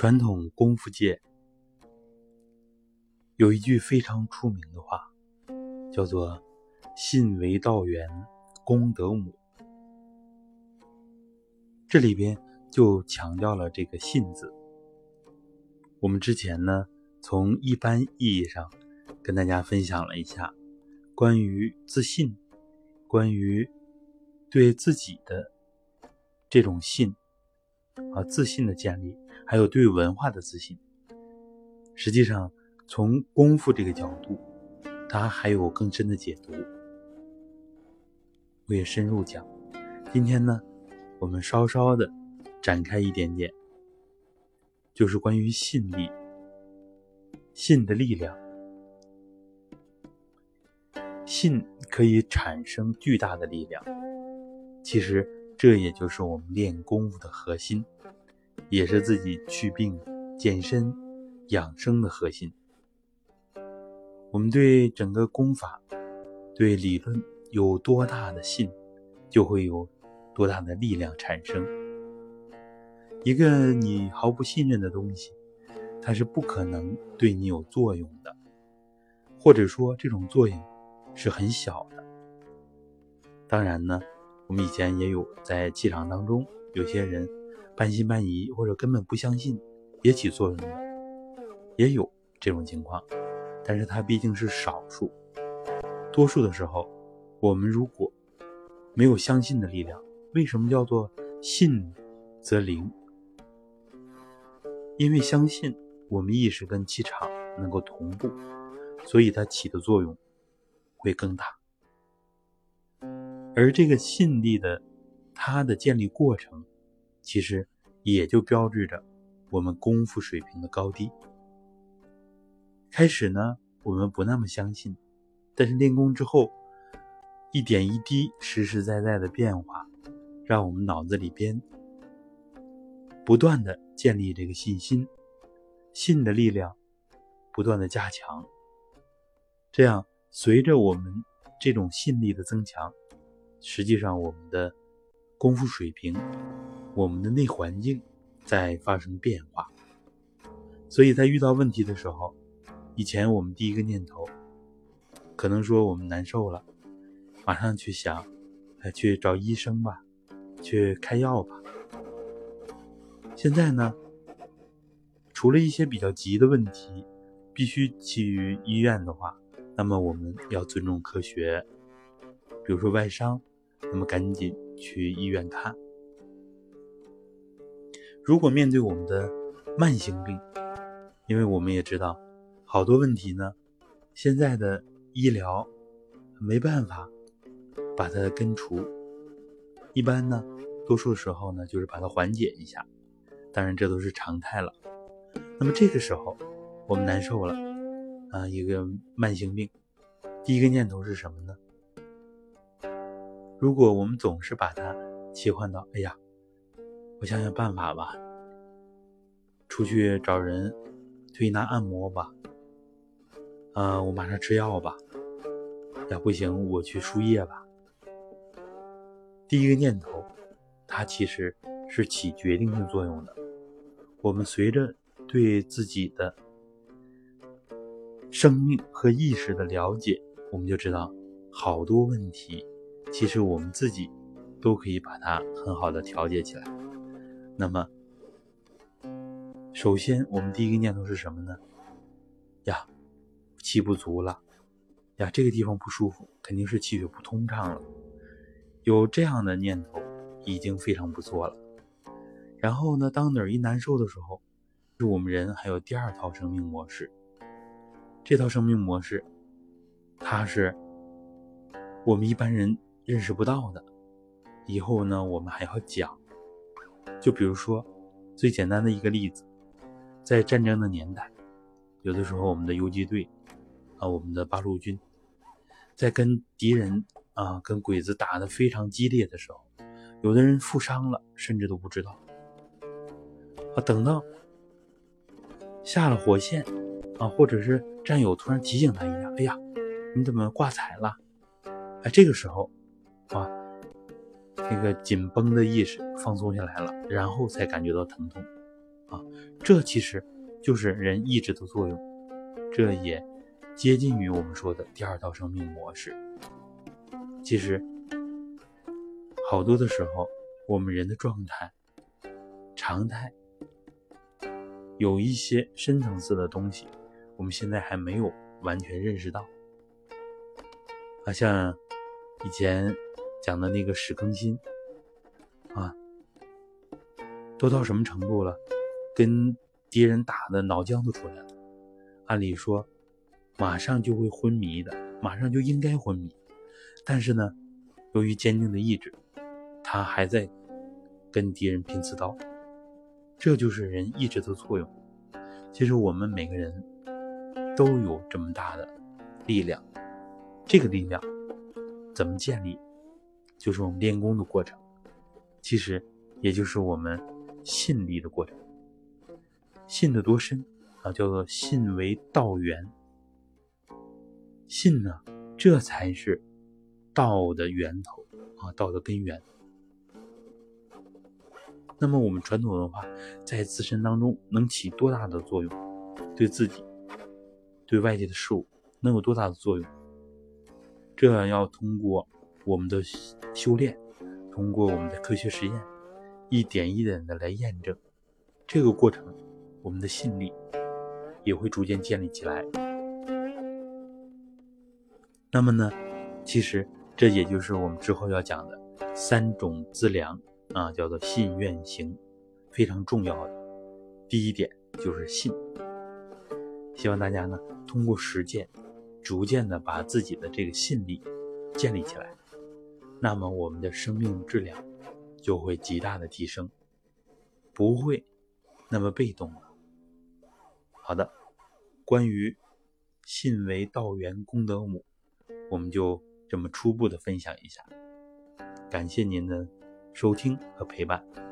传统功夫界有一句非常出名的话，叫做“信为道源，功德母”。这里边就强调了这个“信”字。我们之前呢，从一般意义上跟大家分享了一下关于自信，关于对自己的这种信啊自信的建立。还有对文化的自信，实际上从功夫这个角度，它还有更深的解读。我也深入讲。今天呢，我们稍稍的展开一点点，就是关于信力、信的力量。信可以产生巨大的力量，其实这也就是我们练功夫的核心。也是自己祛病、健身、养生的核心。我们对整个功法、对理论有多大的信，就会有多大的力量产生。一个你毫不信任的东西，它是不可能对你有作用的，或者说这种作用是很小的。当然呢，我们以前也有在气场当中有些人。半信半疑，或者根本不相信，也起作用的，也有这种情况，但是它毕竟是少数。多数的时候，我们如果没有相信的力量，为什么叫做信则灵？因为相信，我们意识跟气场能够同步，所以它起的作用会更大。而这个信力的它的建立过程。其实也就标志着我们功夫水平的高低。开始呢，我们不那么相信，但是练功之后，一点一滴、实实在在的变化，让我们脑子里边不断的建立这个信心，信的力量不断的加强。这样，随着我们这种信力的增强，实际上我们的功夫水平。我们的内环境在发生变化，所以在遇到问题的时候，以前我们第一个念头可能说我们难受了，马上去想，去找医生吧，去开药吧。现在呢，除了一些比较急的问题必须去医院的话，那么我们要尊重科学，比如说外伤，那么赶紧去医院看。如果面对我们的慢性病，因为我们也知道好多问题呢，现在的医疗没办法把它根除，一般呢，多数时候呢就是把它缓解一下，当然这都是常态了。那么这个时候我们难受了啊，一个慢性病，第一个念头是什么呢？如果我们总是把它切换到，哎呀。我想想办法吧，出去找人推拿按摩吧。啊，我马上吃药吧。要不行，我去输液吧。第一个念头，它其实是起决定性作用的。我们随着对自己的生命和意识的了解，我们就知道好多问题，其实我们自己都可以把它很好的调节起来。那么，首先我们第一个念头是什么呢？呀，气不足了，呀，这个地方不舒服，肯定是气血不通畅了。有这样的念头已经非常不错了。然后呢，当哪儿一难受的时候，是我们人还有第二套生命模式。这套生命模式，它是我们一般人认识不到的。以后呢，我们还要讲。就比如说，最简单的一个例子，在战争的年代，有的时候我们的游击队啊，我们的八路军，在跟敌人啊、跟鬼子打的非常激烈的时候，有的人负伤了，甚至都不知道。啊，等到下了火线啊，或者是战友突然提醒他一下：“哎呀，你怎么挂彩了？”哎，这个时候啊。那个紧绷的意识放松下来了，然后才感觉到疼痛。啊，这其实就是人意志的作用，这也接近于我们说的第二套生命模式。其实好多的时候，我们人的状态、常态，有一些深层次的东西，我们现在还没有完全认识到。啊，像以前讲的那个史更新，啊，都到什么程度了？跟敌人打的脑浆都出来了。按理说，马上就会昏迷的，马上就应该昏迷。但是呢，由于坚定的意志，他还在跟敌人拼刺刀。这就是人意志的作用。其实我们每个人都有这么大的力量。这个力量怎么建立？就是我们练功的过程，其实也就是我们信力的过程。信的多深啊？叫做信为道源。信呢，这才是道的源头啊，道的根源。那么我们传统文化在自身当中能起多大的作用？对自己、对外界的事物能有多大的作用？这要通过我们的修炼，通过我们的科学实验，一点一点的来验证。这个过程，我们的信力也会逐渐建立起来。那么呢，其实这也就是我们之后要讲的三种资粮啊，叫做信愿行，非常重要的。第一点就是信，希望大家呢通过实践。逐渐的把自己的这个信力建立起来，那么我们的生命质量就会极大的提升，不会那么被动了。好的，关于信为道源功德母，我们就这么初步的分享一下，感谢您的收听和陪伴。